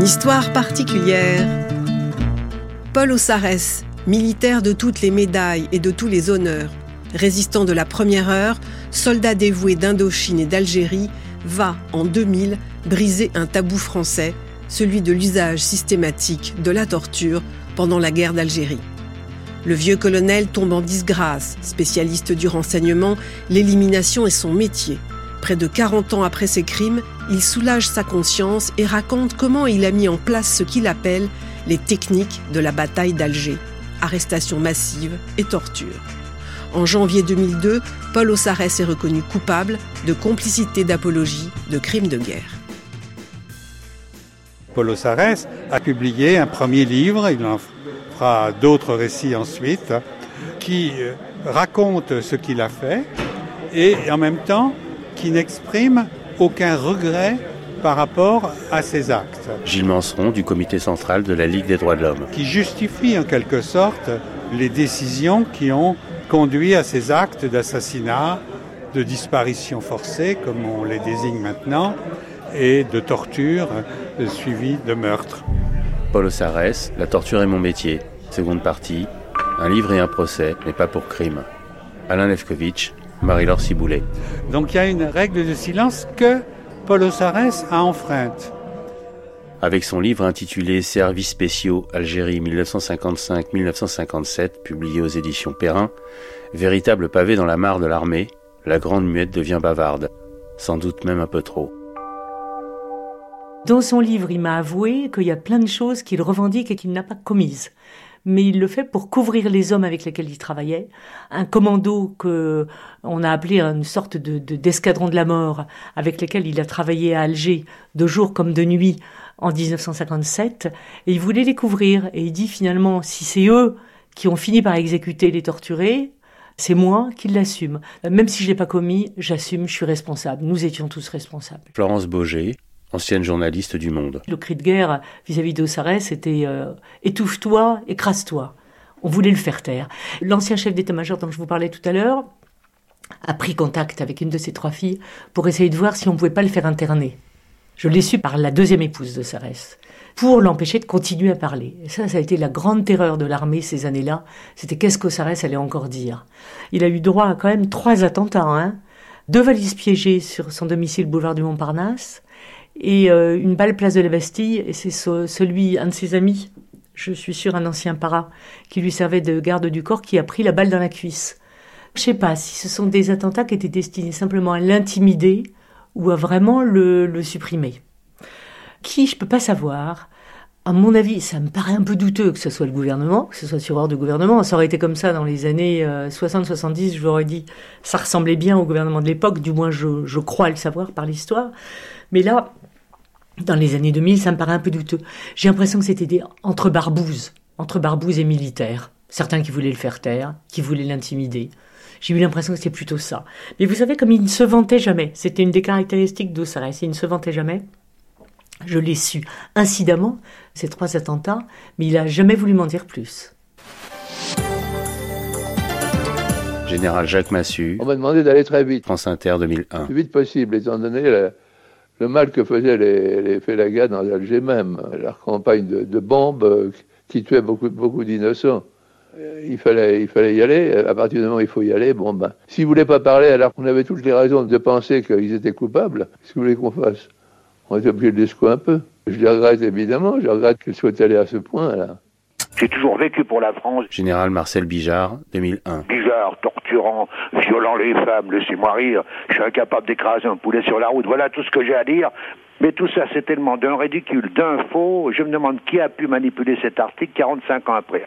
Une histoire particulière. Paul Ossarès, militaire de toutes les médailles et de tous les honneurs, résistant de la première heure, soldat dévoué d'Indochine et d'Algérie, va, en 2000, briser un tabou français, celui de l'usage systématique de la torture pendant la guerre d'Algérie. Le vieux colonel tombe en disgrâce, spécialiste du renseignement, l'élimination est son métier. Près de 40 ans après ses crimes, il soulage sa conscience et raconte comment il a mis en place ce qu'il appelle les techniques de la bataille d'Alger, arrestation massive et torture. En janvier 2002, Paul Ossarès est reconnu coupable de complicité d'apologie de crimes de guerre. Paul Ossarès a publié un premier livre, il en fera d'autres récits ensuite, qui euh, raconte ce qu'il a fait et en même temps qui n'exprime aucun regret par rapport à ses actes. Gilles Manseron du comité central de la Ligue des droits de l'homme. Qui justifie en quelque sorte les décisions qui ont conduit à ces actes d'assassinat, de disparition forcée, comme on les désigne maintenant, et de torture euh, suivie de meurtre. Paul Ossarès, La torture est mon métier. Seconde partie, un livre et un procès, mais pas pour crime. Alain Lefkovitch, Marie-Laure Ciboulet. Donc il y a une règle de silence que Paul Ossarès a enfreinte. Avec son livre intitulé Services spéciaux Algérie 1955-1957, publié aux éditions Perrin, véritable pavé dans la mare de l'armée, la grande muette devient bavarde, sans doute même un peu trop. Dans son livre, il m'a avoué qu'il y a plein de choses qu'il revendique et qu'il n'a pas commises mais il le fait pour couvrir les hommes avec lesquels il travaillait. Un commando que on a appelé une sorte de, d'escadron de la mort, avec lequel il a travaillé à Alger de jour comme de nuit en 1957, et il voulait les couvrir. Et il dit finalement, si c'est eux qui ont fini par exécuter les torturés, c'est moi qui l'assume. Même si je l'ai pas commis, j'assume, je suis responsable. Nous étions tous responsables. Florence Boger, ancienne journaliste du Monde. Le cri de guerre vis-à-vis d'Ossarès c'était euh, étouffe-toi, écrase-toi. On voulait le faire taire. L'ancien chef d'état-major dont je vous parlais tout à l'heure a pris contact avec une de ses trois filles pour essayer de voir si on pouvait pas le faire interner. Je l'ai su par la deuxième épouse de Sarès, pour l'empêcher de continuer à parler. Ça, ça a été la grande terreur de l'armée ces années-là. C'était qu'est-ce qu'Ossarès allait encore dire. Il a eu droit à quand même trois attentats, hein. Deux valises piégées sur son domicile boulevard du Montparnasse, et euh, une balle place de la Bastille, et c'est celui, un de ses amis, je suis sûr un ancien para, qui lui servait de garde du corps, qui a pris la balle dans la cuisse. Je sais pas si ce sont des attentats qui étaient destinés simplement à l'intimider ou à vraiment le, supprimer. Qui, je peux pas savoir. À mon avis, ça me paraît un peu douteux que ce soit le gouvernement, que ce soit sur ordre du gouvernement. Ça aurait été comme ça dans les années 60-70, euh, je vous aurais dit, ça ressemblait bien au gouvernement de l'époque, du moins je, je crois le savoir par l'histoire. Mais là, dans les années 2000, ça me paraît un peu douteux. J'ai l'impression que c'était des entre barbouzes, entre barbouzes et militaires. Certains qui voulaient le faire taire, qui voulaient l'intimider. J'ai eu l'impression que c'était plutôt ça. Mais vous savez, comme il ne se vantait jamais, c'était une des caractéristiques d'Ossarès, il ne se vantait jamais. Je l'ai su incidemment, ces trois attentats, mais il n'a jamais voulu m'en dire plus. Général Jacques Massu. On m'a demandé d'aller très vite. France Inter 2001. Le plus vite possible, étant donné le mal que faisaient les, les Félagas dans Alger même, leur campagne de, bombes euh, qui tuait beaucoup, d'innocents. Euh, il fallait, y aller. À partir du moment où il faut y aller, bon ben, s'ils voulaient pas parler alors qu'on avait toutes les raisons de penser qu'ils étaient coupables, qu'est-ce que vous voulez qu'on fasse? On était obligé de les un peu. Je les regrette évidemment, je regrette qu'ils soient allés à ce point-là. J'ai toujours vécu pour la France. Général Marcel Bijard, 2001. Bijard, torturant, violant les femmes, laissez-moi rire. Je suis incapable d'écraser un poulet sur la route. Voilà tout ce que j'ai à dire. Mais tout ça, c'est tellement d'un ridicule, d'un faux. Je me demande qui a pu manipuler cet article 45 ans après.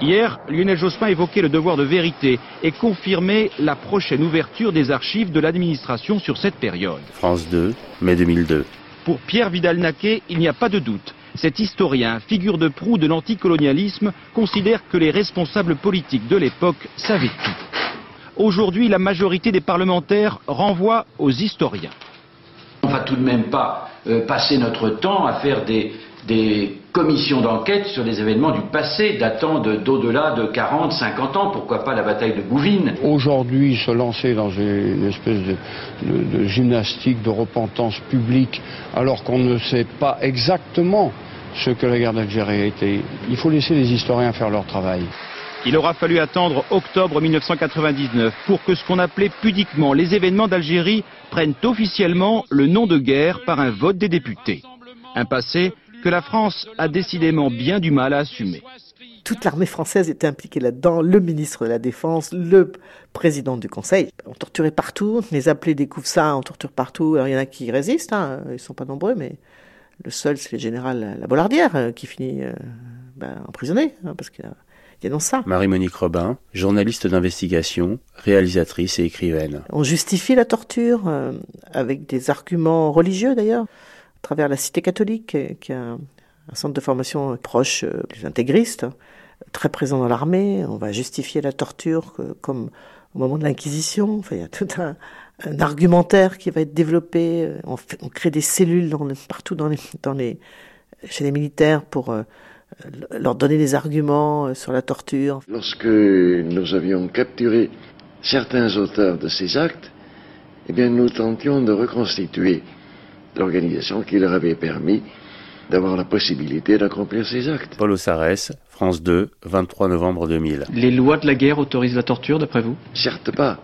Hier, Lionel Jospin évoquait le devoir de vérité et confirmait la prochaine ouverture des archives de l'administration sur cette période. France 2, mai 2002. Pour Pierre Vidal-Naquet, il n'y a pas de doute. Cet historien, figure de proue de l'anticolonialisme, considère que les responsables politiques de l'époque savaient tout. Aujourd'hui, la majorité des parlementaires renvoie aux historiens. On ne va tout de même pas euh, passer notre temps à faire des, commission d'enquête sur les événements du passé datant d'au-delà de, 40, 50 ans, pourquoi pas la bataille de Bouvines? Aujourd'hui, se lancer dans une espèce de, gymnastique de repentance publique alors qu'on ne sait pas exactement ce que la guerre d'Algérie a été, il faut laisser les historiens faire leur travail. Il aura fallu attendre octobre 1999 pour que ce qu'on appelait pudiquement les événements d'Algérie prennent officiellement le nom de guerre par un vote des députés. Un passé que la France a décidément bien du mal à assumer. Toute l'armée française était impliquée là-dedans, le ministre de la Défense, le président du Conseil. On torturait partout, les appelés découvrent ça, on torture partout. Alors il y en a qui résistent, hein, ils sont pas nombreux, mais le seul c'est le général La Bollardière euh, qui finit euh, ben, emprisonné, hein, parce qu'il a. Marie-Monique Robin, journaliste d'investigation, réalisatrice et écrivaine. On justifie la torture euh, avec des arguments religieux d'ailleurs travers la Cité catholique, qui est un, centre de formation proche euh, plus intégriste, très présent dans l'armée. On va justifier la torture comme au moment de l'Inquisition. Enfin, il y a tout un, argumentaire qui va être développé. Euh, on, crée des cellules partout dans les, chez les militaires pour euh, leur donner des arguments sur la torture. Lorsque nous avions capturé certains auteurs de ces actes, eh bien, nous tentions de reconstituer l'organisation qui leur avait permis d'avoir la possibilité d'accomplir ces actes. Paul Ossarès, France 2, 23 novembre 2000. Les lois de la guerre autorisent la torture, d'après vous? Certes pas.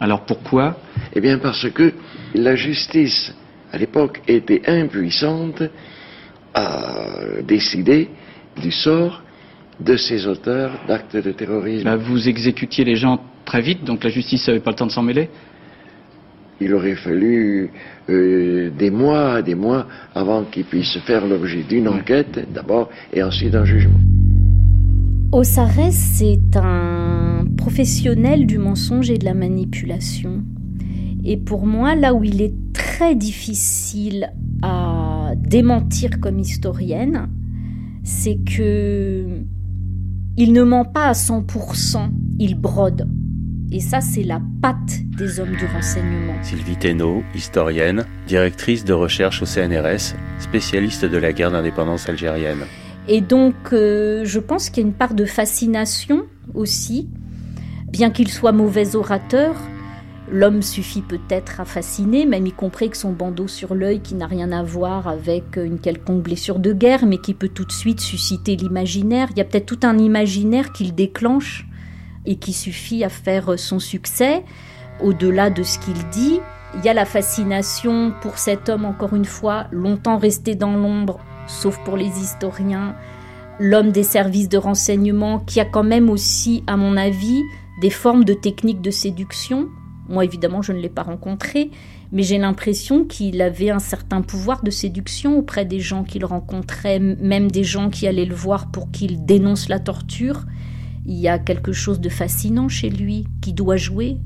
Alors pourquoi? Eh bien parce que la justice, à l'époque, était impuissante à décider du sort de ces auteurs d'actes de terrorisme. Bah, vous exécutiez les gens très vite, donc la justice n'avait pas le temps de s'en mêler il aurait fallu euh, des mois, des mois avant qu'il puisse faire l'objet d'une enquête d'abord et ensuite d'un jugement. Osares, c'est un professionnel du mensonge et de la manipulation. Et pour moi, là où il est très difficile à démentir comme historienne, c'est que il ne ment pas à 100%, il brode. Et ça, c'est la patte des hommes du renseignement. Sylvie Thénault, historienne, directrice de recherche au CNRS, spécialiste de la guerre d'indépendance algérienne. Et donc, euh, je pense qu'il y a une part de fascination aussi. Bien qu'il soit mauvais orateur, l'homme suffit peut-être à fasciner, même y compris que son bandeau sur l'œil qui n'a rien à voir avec une quelconque blessure de guerre, mais qui peut tout de suite susciter l'imaginaire. Il y a peut-être tout un imaginaire qu'il déclenche et qui suffit à faire son succès, au-delà de ce qu'il dit. Il y a la fascination pour cet homme, encore une fois, longtemps resté dans l'ombre, sauf pour les historiens, l'homme des services de renseignement, qui a quand même aussi, à mon avis, des formes de techniques de séduction. Moi, évidemment, je ne l'ai pas rencontré, mais j'ai l'impression qu'il avait un certain pouvoir de séduction auprès des gens qu'il rencontrait, même des gens qui allaient le voir pour qu'il dénonce la torture. Il y a quelque chose de fascinant chez lui qui doit jouer.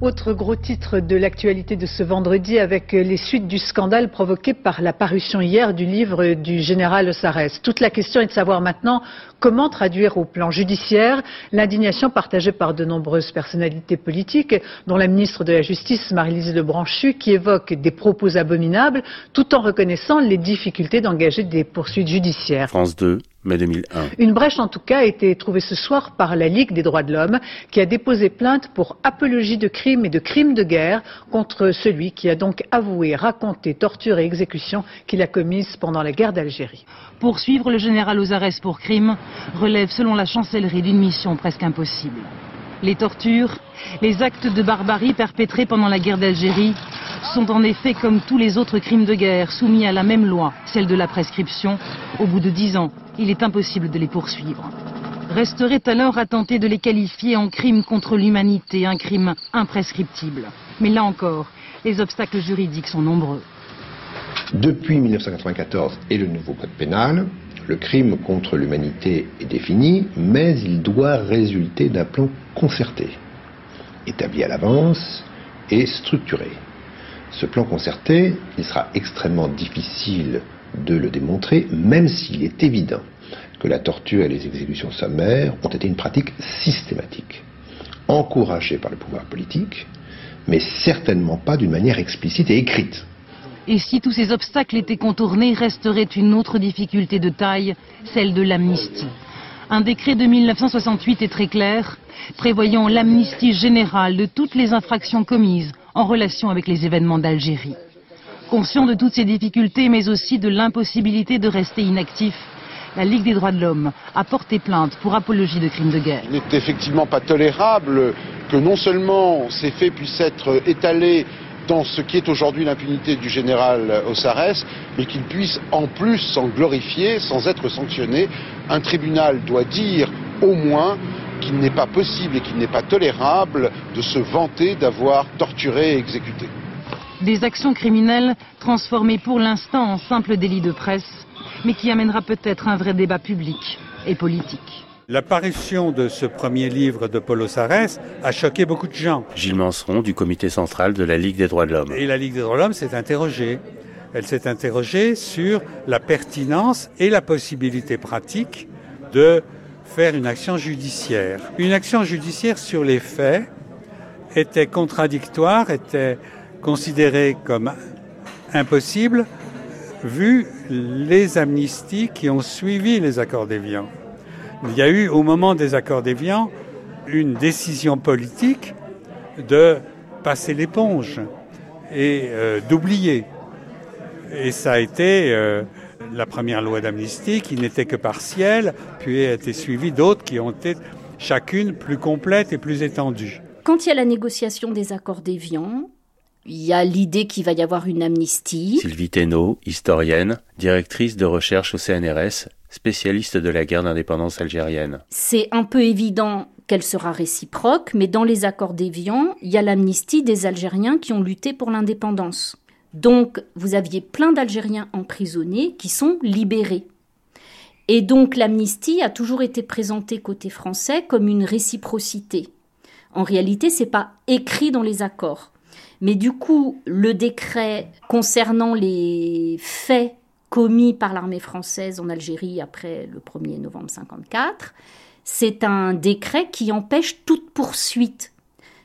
Autre gros titre de l'actualité de ce vendredi avec les suites du scandale provoqué par la parution hier du livre du général Sarès. Toute la question est de savoir maintenant comment traduire au plan judiciaire l'indignation partagée par de nombreuses personnalités politiques, dont la ministre de la Justice, Marie-Lise Lebranchu, qui évoque des propos abominables tout en reconnaissant les difficultés d'engager des poursuites judiciaires. France 2, mai 2001. Une brèche en tout cas a été trouvée ce soir par la Ligue des droits de l'homme qui a déposé plainte pour apologie de crimes et de crimes de guerre contre celui qui a donc avoué, raconté, torturé et exécution qu'il a commises pendant la guerre d'Algérie. Poursuivre le général Ozares pour crime relève selon la chancellerie d'une mission presque impossible. Les tortures, les actes de barbarie perpétrés pendant la guerre d'Algérie sont en effet comme tous les autres crimes de guerre soumis à la même loi, celle de la prescription. Au bout de dix ans, il est impossible de les poursuivre. Resterait alors à tenter de les qualifier en crime contre l'humanité, un crime imprescriptible. Mais là encore, les obstacles juridiques sont nombreux. Depuis 1994 et le nouveau code pénal, le crime contre l'humanité est défini, mais il doit résulter d'un plan concerté, établi à l'avance et structuré. Ce plan concerté, il sera extrêmement difficile de le démontrer, même s'il est évident que la torture et les exécutions sommaires ont été une pratique systématique, encouragée par le pouvoir politique, mais certainement pas d'une manière explicite et écrite. Et si tous ces obstacles étaient contournés, resterait une autre difficulté de taille, celle de l'amnistie. Un décret de 1968 est très clair, prévoyant l'amnistie générale de toutes les infractions commises en relation avec les événements d'Algérie. Conscient de toutes ces difficultés, mais aussi de l'impossibilité de rester inactif, la Ligue des droits de l'homme a porté plainte pour apologie de crimes de guerre. Il n'est effectivement pas tolérable que non seulement ces faits puissent être étalés dans ce qui est aujourd'hui l'impunité du général Ossares, mais qu'il puisse en plus s'en glorifier sans être sanctionné. Un tribunal doit dire au moins qu'il n'est pas possible et qu'il n'est pas tolérable de se vanter d'avoir torturé et exécuté. Des actions criminelles transformées pour l'instant en simple délit de presse, mais qui amènera peut-être un vrai débat public et politique. L'apparition de ce premier livre de Paulo Sarès a choqué beaucoup de gens. Gilles Manseron du comité central de la Ligue des droits de l'homme. Et la Ligue des droits de l'homme s'est interrogée. Elle s'est interrogée sur la pertinence et la possibilité pratique de faire une action judiciaire. Une action judiciaire sur les faits était contradictoire, était considérée comme impossible vu les amnisties qui ont suivi les accords d'Évian. Il y a eu au moment des accords d'Évian une décision politique de passer l'éponge et euh, d'oublier. Et ça a été euh, la première loi d'amnistie qui n'était que partielle, puis a été suivie d'autres qui ont été chacune plus complètes et plus étendues. Quand il y a la négociation des accords d'Évian, il y a l'idée qu'il va y avoir une amnistie. Sylvie Thénault, historienne, directrice de recherche au CNRS, spécialiste de la guerre d'indépendance algérienne. C'est un peu évident qu'elle sera réciproque, mais dans les accords d'Évian, il y a l'amnistie des Algériens qui ont lutté pour l'indépendance. Donc, vous aviez plein d'Algériens emprisonnés qui sont libérés. Et donc, l'amnistie a toujours été présentée côté français comme une réciprocité. En réalité, c'est pas écrit dans les accords. Mais du coup, le décret concernant les faits commis par l'armée française en Algérie après le 1er novembre 54, c'est un décret qui empêche toute poursuite.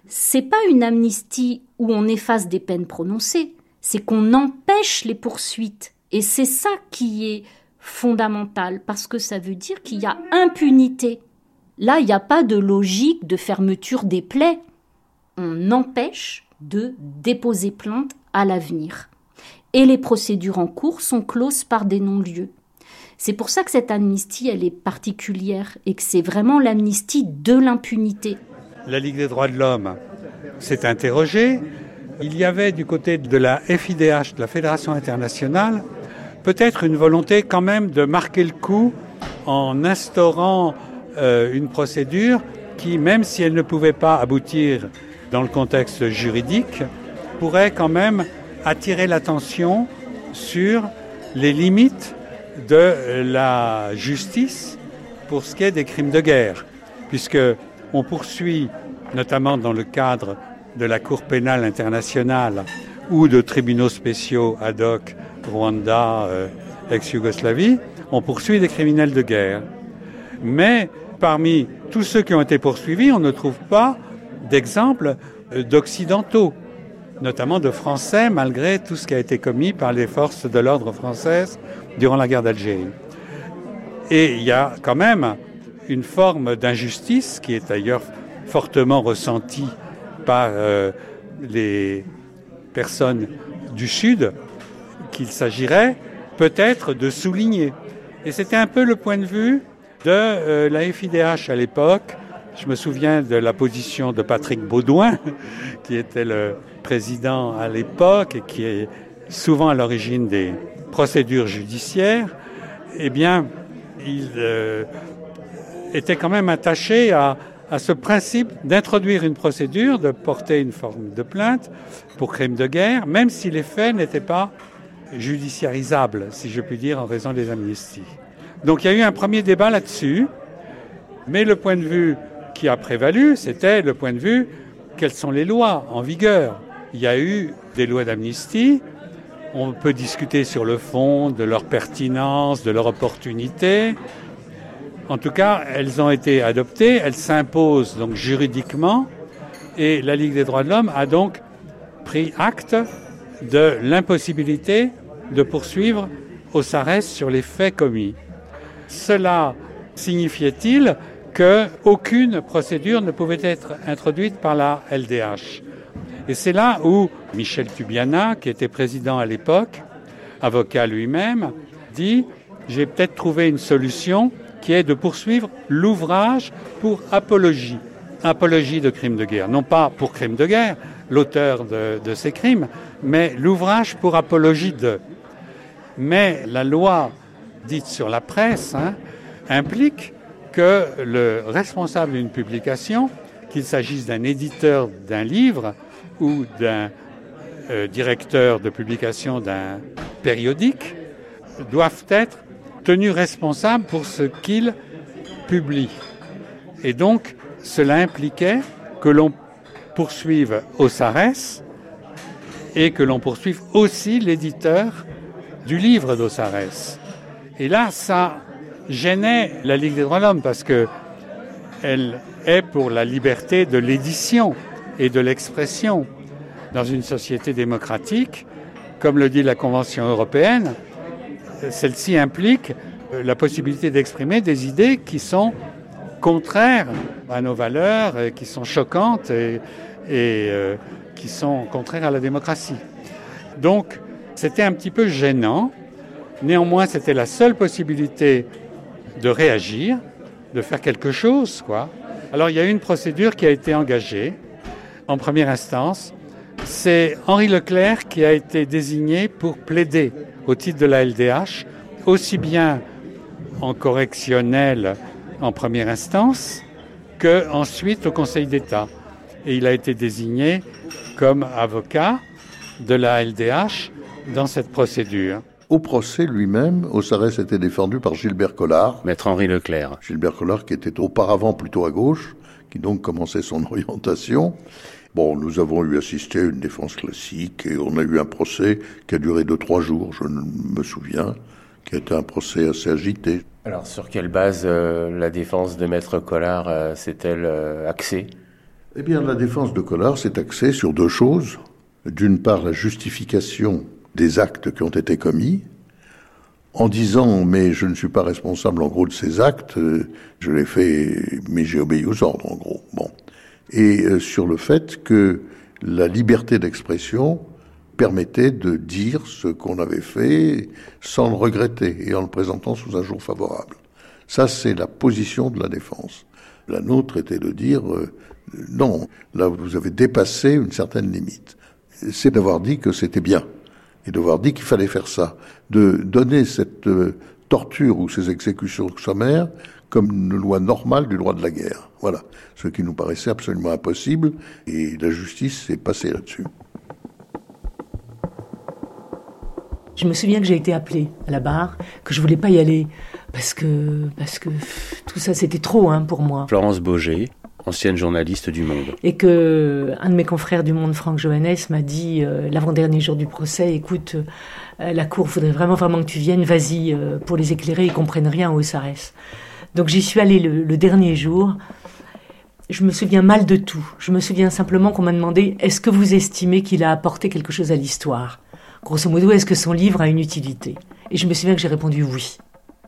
C'est pas une amnistie où on efface des peines prononcées, c'est qu'on empêche les poursuites. Et c'est ça qui est fondamental, parce que ça veut dire qu'il y a impunité. Là, il n'y a pas de logique de fermeture des plaies. On empêche de déposer plainte à l'avenir. Et les procédures en cours sont closes par des non-lieux. C'est pour ça que cette amnistie, elle est particulière et que c'est vraiment l'amnistie de l'impunité. La Ligue des droits de l'homme s'est interrogée. Il y avait du côté de la FIDH, de la Fédération internationale, peut-être une volonté quand même de marquer le coup en instaurant euh, une procédure qui, même si elle ne pouvait pas aboutir dans le contexte juridique, pourrait quand même attirer l'attention sur les limites de la justice pour ce qui est des crimes de guerre, puisque on poursuit, notamment dans le cadre de la Cour pénale internationale ou de tribunaux spéciaux ad hoc, Rwanda, euh, ex-Yougoslavie, on poursuit des criminels de guerre. Mais parmi tous ceux qui ont été poursuivis, on ne trouve pas d'exemples d'occidentaux, notamment de Français, malgré tout ce qui a été commis par les forces de l'ordre françaises durant la guerre d'Algérie. Et il y a quand même une forme d'injustice qui est d'ailleurs fortement ressentie par euh, les personnes du Sud, qu'il s'agirait peut-être de souligner. Et c'était un peu le point de vue de euh, la FIDH à l'époque, je me souviens de la position de Patrick Baudouin, qui était le président à l'époque et qui est souvent à l'origine des procédures judiciaires. Eh bien, il euh, était quand même attaché à, ce principe d'introduire une procédure, de porter une forme de plainte pour crime de guerre, même si les faits n'étaient pas judiciarisables, si je puis dire, en raison des amnisties. Donc il y a eu un premier débat là-dessus, mais le point de vue qui a prévalu, c'était le point de vue quelles sont les lois en vigueur? Il y a eu des lois d'amnistie. On peut discuter sur le fond de leur pertinence, de leur opportunité. En tout cas, elles ont été adoptées, elles s'imposent donc juridiquement, et la Ligue des droits de l'homme a donc pris acte de l'impossibilité de poursuivre Ossarès sur les faits commis. Cela signifiait-il qu'aucune procédure ne pouvait être introduite par la LDH Et c'est là où Michel Tubiana, qui était président à l'époque, avocat lui-même, dit J'ai peut-être trouvé une solution qui est de poursuivre l'ouvrage pour apologie. Apologie de crimes de guerre. Non pas pour crimes de guerre, l'auteur de, ces crimes, mais l'ouvrage pour apologie de. Mais la loi dite sur la presse hein, implique que le responsable d'une publication, qu'il s'agisse d'un éditeur d'un livre ou d'un euh, directeur de publication d'un périodique, doivent être tenus responsables pour ce qu'ils publient. Et donc, cela impliquait que l'on poursuive Ossarès et que l'on poursuive aussi l'éditeur du livre d'Ossarès. Et là, ça gênait la Ligue des droits de l'homme parce que elle est pour la liberté de l'édition et de l'expression. Dans une société démocratique, comme le dit la Convention européenne, celle-ci implique la possibilité d'exprimer des idées qui sont contraires à nos valeurs, qui sont choquantes et, euh, qui sont contraires à la démocratie. Donc, c'était un petit peu gênant. Néanmoins, c'était la seule possibilité de réagir, de faire quelque chose, quoi. Alors, il y a une procédure qui a été engagée en première instance. C'est Henri Leclerc qui a été désigné pour plaider au titre de la LDH, aussi bien en correctionnel en première instance que ensuite au Conseil d'État. Et il a été désigné comme avocat de la LDH dans cette procédure. Au procès lui-même, Ossarès était défendu par Gilbert Collard. Maître Henri Leclerc. Gilbert Collard qui était auparavant plutôt à gauche, qui donc commençait son orientation. Bon, nous avons eu assisté à une défense classique et on a eu un procès qui a duré deux, trois jours, je me souviens, qui a été un procès assez agité. Alors, sur quelle base euh, la défense de Maître Collard euh, s'est-elle euh, axée? Eh bien, la défense de Collard s'est axée sur deux choses. D'une part, la justification des actes qui ont été commis, en disant mais je ne suis pas responsable en gros de ces actes, euh, je l'ai fait mais j'ai obéi aux ordres en gros. Bon. Et euh, sur le fait que la liberté d'expression permettait de dire ce qu'on avait fait sans le regretter et en le présentant sous un jour favorable. Ça, c'est la position de la défense. La nôtre était de dire euh, non, là vous avez dépassé une certaine limite. C'est d'avoir dit que c'était bien et d'avoir dit qu'il fallait faire ça, de donner cette euh, torture ou ces exécutions sommaires comme une loi normale du droit de la guerre. Voilà, ce qui nous paraissait absolument impossible, et la justice s'est passée là-dessus. Je me souviens que j'ai été appelée à la barre, que je voulais pas y aller parce que parce que tout ça c'était trop hein, pour moi. Florence Boger, ancienne journaliste du Monde. Et que un de mes confrères du Monde, Franck Johannes, m'a dit euh, l'avant-dernier jour du procès, écoute, euh, la cour voudrait vraiment vraiment que tu viennes, vas-y euh, pour les éclairer, ils comprennent rien au SARS. Donc j'y suis allée le, dernier jour. Je me souviens mal de tout. Je me souviens simplement qu'on m'a demandé est-ce que vous estimez qu'il a apporté quelque chose à l'histoire? Grosso modo, est-ce que son livre a une utilité? Et je me souviens que j'ai répondu oui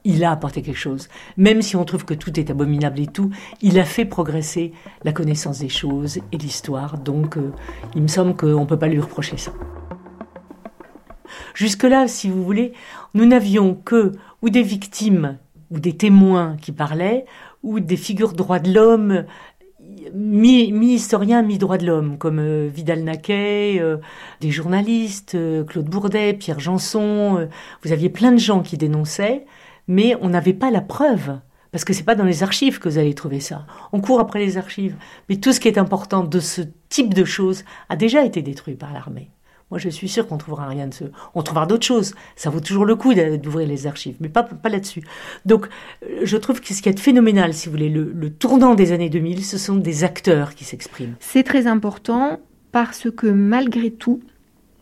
il a apporté quelque chose. Même si on trouve que tout est abominable et tout, il a fait progresser la connaissance des choses et l'histoire. Donc, euh, il me semble qu'on ne peut pas lui reprocher ça. Jusque-là, si vous voulez, nous n'avions que ou des victimes ou des témoins qui parlaient, ou des figures droits de l'homme, mi-historiens, mi droits de l'homme, comme euh, Vidal Naquet, euh, des journalistes, Claude Bourdet, Pierre Janson. vous aviez plein de gens qui dénonçaient mais on n'avait pas la preuve. Parce que c'est pas dans les archives que vous allez trouver ça. On court après les archives. Mais tout ce qui est important de ce type de choses a déjà été détruit par l'armée. Moi, je suis sûr qu'on trouvera rien de ce. On trouvera d'autres choses. Ça vaut toujours le coup d'ouvrir les archives, mais pas, pas là-dessus. Donc, je trouve que ce qui est phénoménal, si vous voulez, le, le tournant des années 2000, ce sont des acteurs qui s'expriment. C'est très important parce que malgré tout,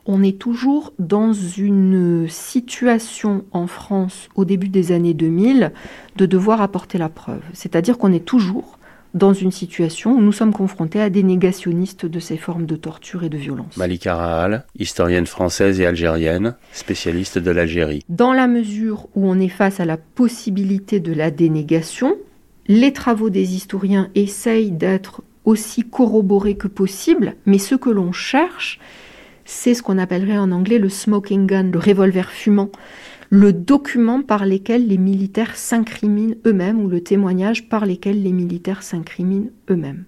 on est toujours dans une situation en France au début des années 2000 de devoir apporter la preuve. C'est-à-dire qu'on est toujours dans une situation où nous sommes confrontés à des négationnistes de ces formes de torture et de violence. Malika Rahal, historienne française et algérienne, spécialiste de l'Algérie. Dans la mesure où on est face à la possibilité de la dénégation, les travaux des historiens essayent d'être aussi corroborés que possible, mais ce que l'on cherche, c'est ce qu'on appellerait en anglais le smoking gun, le revolver fumant le document par lequel les militaires s'incriminent eux-mêmes ou le témoignage par lequel les militaires s'incriminent eux-mêmes.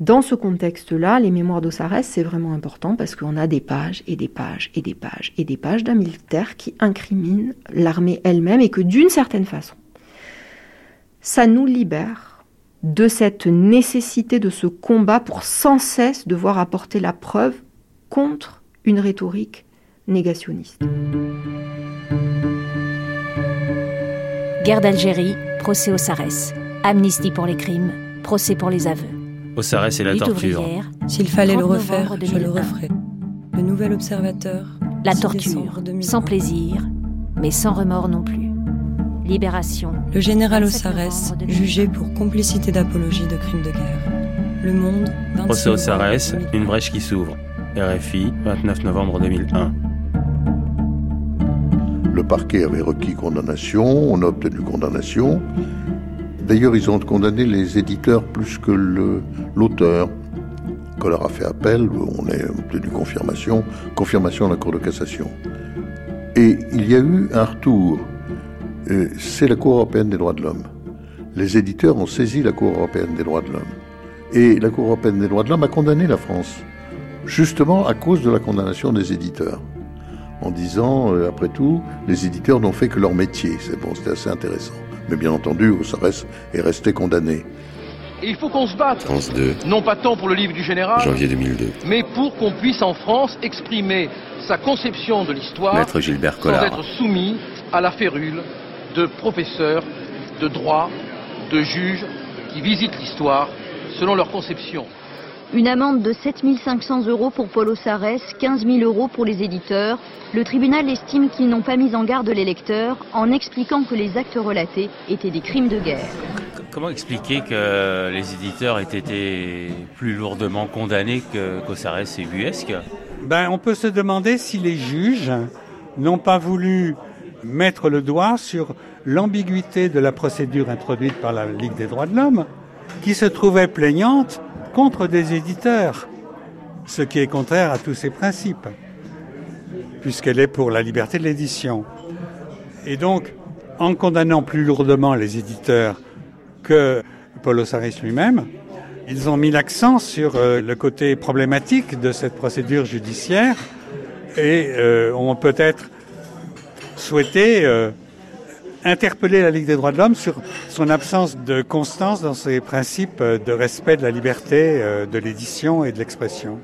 Dans ce contexte-là, les mémoires d'Ossarès, c'est vraiment important parce qu'on a des pages et des pages et des pages et des pages d'un militaire qui incrimine l'armée elle-même et que d'une certaine façon, ça nous libère de cette nécessité de ce combat pour sans cesse devoir apporter la preuve contre une rhétorique négationniste. Guerre d'Algérie, procès au Sarès. Amnistie pour les crimes, procès pour les aveux. Au Sarès et la torture. S'il fallait le refaire, je le referais. Le nouvel observateur. La torture, sans plaisir, mais sans remords non plus. Libération. Le général Ossarès, jugé pour complicité d'apologie de crimes de guerre. Le Monde, Procès au Sarès, une brèche qui s'ouvre. RFI, 29 novembre 2001. Le parquet avait requis condamnation, on a obtenu condamnation. D'ailleurs, ils ont condamné les éditeurs plus que l'auteur. Collard a fait appel, on a obtenu confirmation, confirmation à la Cour de cassation. Et il y a eu un retour. C'est la Cour européenne des droits de l'homme. Les éditeurs ont saisi la Cour européenne des droits de l'homme. Et la Cour européenne des droits de l'homme a condamné la France, justement à cause de la condamnation des éditeurs en disant, euh, après tout, les éditeurs n'ont fait que leur métier. C'est bon, c'était assez intéressant. Mais bien entendu, Ossarès est resté condamné. Et il faut qu'on se batte. France 2. Non pas tant pour le livre du général. Janvier 2002. Mais pour qu'on puisse en France exprimer sa conception de l'histoire. Maître Gilbert Collard. Sans être soumis à la férule de professeurs de droit, de juges qui visitent l'histoire selon leur conception. Une amende de 7 500 euros pour Paulo Sarès, 15 000 euros pour les éditeurs. Le tribunal estime qu'ils n'ont pas mis en garde les lecteurs en expliquant que les actes relatés étaient des crimes de guerre. Comment expliquer que les éditeurs aient été plus lourdement condamnés qu'Ossarès et Buesque? Ben, On peut se demander si les juges n'ont pas voulu mettre le doigt sur l'ambiguïté de la procédure introduite par la Ligue des droits de l'homme, qui se trouvait plaignante contre des éditeurs, ce qui est contraire à tous ces principes, puisqu'elle est pour la liberté de l'édition. Et donc, en condamnant plus lourdement les éditeurs que Paul Ossaris lui-même, ils ont mis l'accent sur euh, le côté problématique de cette procédure judiciaire et euh, ont peut-être souhaité euh, interpeller la Ligue des droits de l'homme sur son absence de constance dans ses principes de respect de la liberté euh, de l'édition et de l'expression.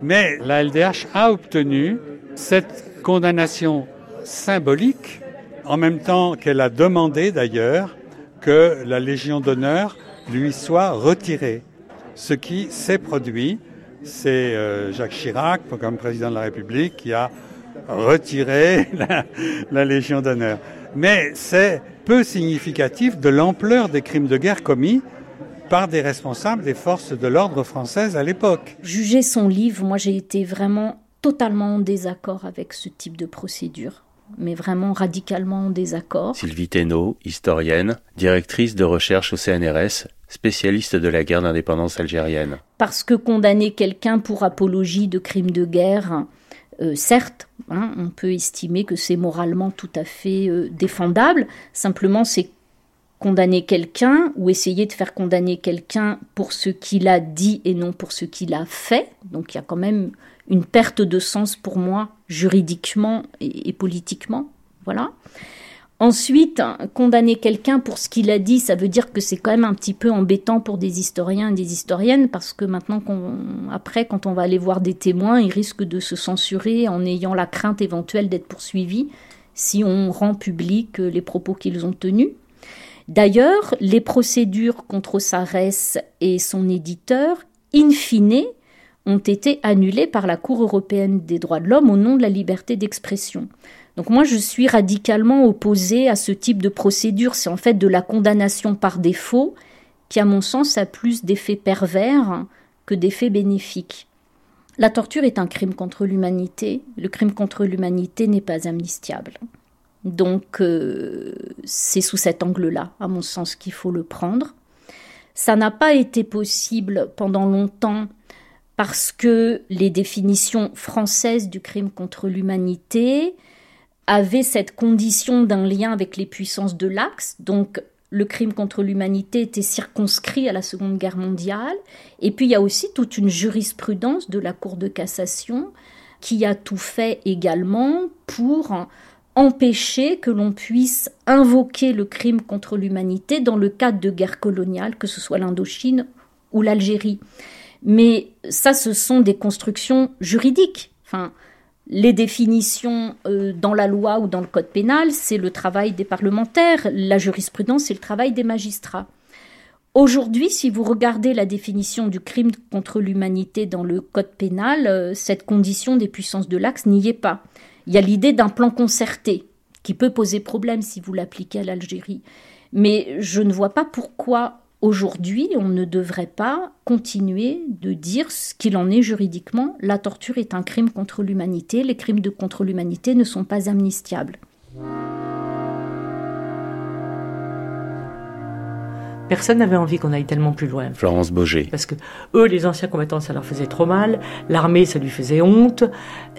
Mais la LDH a obtenu cette condamnation symbolique, en même temps qu'elle a demandé d'ailleurs que la Légion d'honneur lui soit retirée. Ce qui s'est produit, c'est euh, Jacques Chirac, comme président de la République, qui a retiré la, la Légion d'honneur mais c'est peu significatif de l'ampleur des crimes de guerre commis par des responsables des forces de l'ordre françaises à l'époque. Juger son livre, moi j'ai été vraiment totalement en désaccord avec ce type de procédure, mais vraiment radicalement en désaccord. Sylvie Thénault, historienne, directrice de recherche au CNRS, spécialiste de la guerre d'indépendance algérienne. Parce que condamner quelqu'un pour apologie de crimes de guerre, euh, certes, hein, on peut estimer que c'est moralement tout à fait euh, défendable. Simplement, c'est condamner quelqu'un ou essayer de faire condamner quelqu'un pour ce qu'il a dit et non pour ce qu'il a fait. Donc il y a quand même une perte de sens pour moi juridiquement et, et politiquement. Voilà. Ensuite, condamner quelqu'un pour ce qu'il a dit, ça veut dire que c'est quand même un petit peu embêtant pour des historiens et des historiennes parce que maintenant, après, quand on va aller voir des témoins, ils risquent de se censurer en ayant la crainte éventuelle d'être poursuivis si on rend public les propos qu'ils ont tenus. D'ailleurs, les procédures contre Sarès et son éditeur, in fine, ont été annulées par la Cour européenne des droits de l'homme au nom de la liberté d'expression. Donc moi, je suis radicalement opposée à ce type de procédure. C'est en fait de la condamnation par défaut qui, à mon sens, a plus d'effets pervers que d'effets bénéfiques. La torture est un crime contre l'humanité. Le crime contre l'humanité n'est pas amnistiable. Donc, euh, c'est sous cet angle-là, à mon sens, qu'il faut le prendre. Ça n'a pas été possible pendant longtemps parce que les définitions françaises du crime contre l'humanité avaient cette condition d'un lien avec les puissances de l'Axe, donc le crime contre l'humanité était circonscrit à la Seconde Guerre mondiale, et puis il y a aussi toute une jurisprudence de la Cour de cassation qui a tout fait également pour empêcher que l'on puisse invoquer le crime contre l'humanité dans le cadre de guerres coloniales, que ce soit l'Indochine ou l'Algérie. Mais ça, ce sont des constructions juridiques. Enfin, les définitions euh, dans la loi ou dans le code pénal, c'est le travail des parlementaires. La jurisprudence, c'est le travail des magistrats. Aujourd'hui, si vous regardez la définition du crime contre l'humanité dans le code pénal, euh, cette condition des puissances de l'axe n'y est pas. Il y a l'idée d'un plan concerté qui peut poser problème si vous l'appliquez à l'Algérie. Mais je ne vois pas pourquoi Aujourd'hui, on ne devrait pas continuer de dire ce qu'il en est juridiquement. La torture est un crime contre l'humanité. Les crimes de contre l'humanité ne sont pas amnistiables. Personne n'avait envie qu'on aille tellement plus loin. Florence Boger. Parce que eux, les anciens combattants, ça leur faisait trop mal. L'armée, ça lui faisait honte.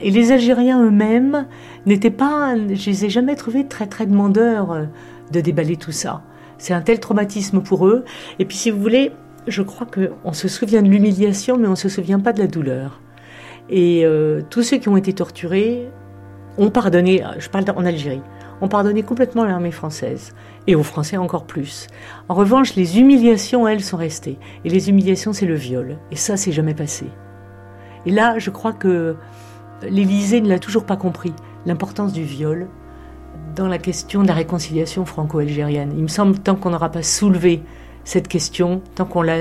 Et les Algériens eux-mêmes n'étaient pas, je les ai jamais trouvés très très demandeurs de déballer tout ça. C'est un tel traumatisme pour eux. Et puis, si vous voulez, je crois qu'on se souvient de l'humiliation, mais on ne se souvient pas de la douleur. Et euh, tous ceux qui ont été torturés ont pardonné, je parle en Algérie, ont pardonné complètement l'armée française. Et aux Français encore plus. En revanche, les humiliations, elles, sont restées. Et les humiliations, c'est le viol. Et ça, c'est jamais passé. Et là, je crois que l'Élysée ne l'a toujours pas compris, l'importance du viol dans la question de la réconciliation franco-algérienne. Il me semble tant qu'on n'aura pas soulevé cette question, tant qu'on la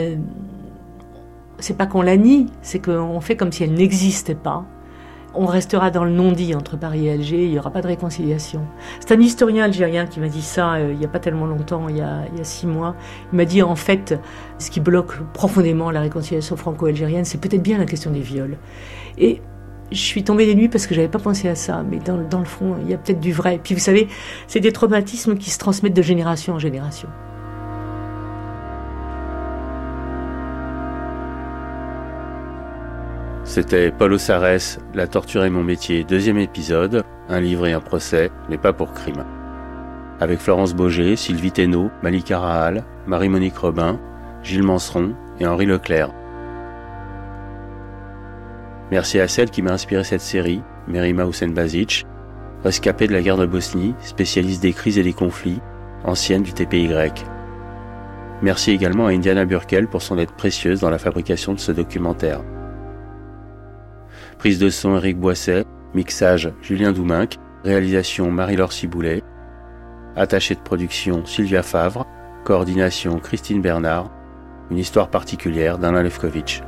c'est pas qu'on la nie, c'est qu'on fait comme si elle n'existait pas. On restera dans le non-dit entre Paris et Alger, il n'y aura pas de réconciliation. C'est un historien algérien qui m'a dit ça euh, il n'y a pas tellement longtemps, il y a, il y a six mois. Il m'a dit en fait, ce qui bloque profondément la réconciliation franco-algérienne, c'est peut-être bien la question des viols. Et je suis tombée des nuits parce que j'avais pas pensé à ça, mais dans, le fond, il y a peut-être du vrai. Puis vous savez, c'est des traumatismes qui se transmettent de génération en génération. C'était Paulo Sarès, La torture est mon métier, deuxième épisode, un livre et un procès, mais pas pour crime. Avec Florence Boger, Sylvie Thénault, Malika Rahal, Marie-Monique Robin, Gilles Manseron et Henri Leclerc. Merci à celle qui m'a inspiré cette série, Merima Hussein Bazic, rescapée de la guerre de Bosnie, spécialiste des crises et des conflits, ancienne du TPY. Merci également à Indiana Burkel pour son aide précieuse dans la fabrication de ce documentaire. Prise de son Eric Boisset, mixage Julien Douminc, réalisation Marie-Laure Ciboulet, attaché de production Sylvia Favre, coordination Christine Bernard, une histoire particulière d'Alain Lefkovitch.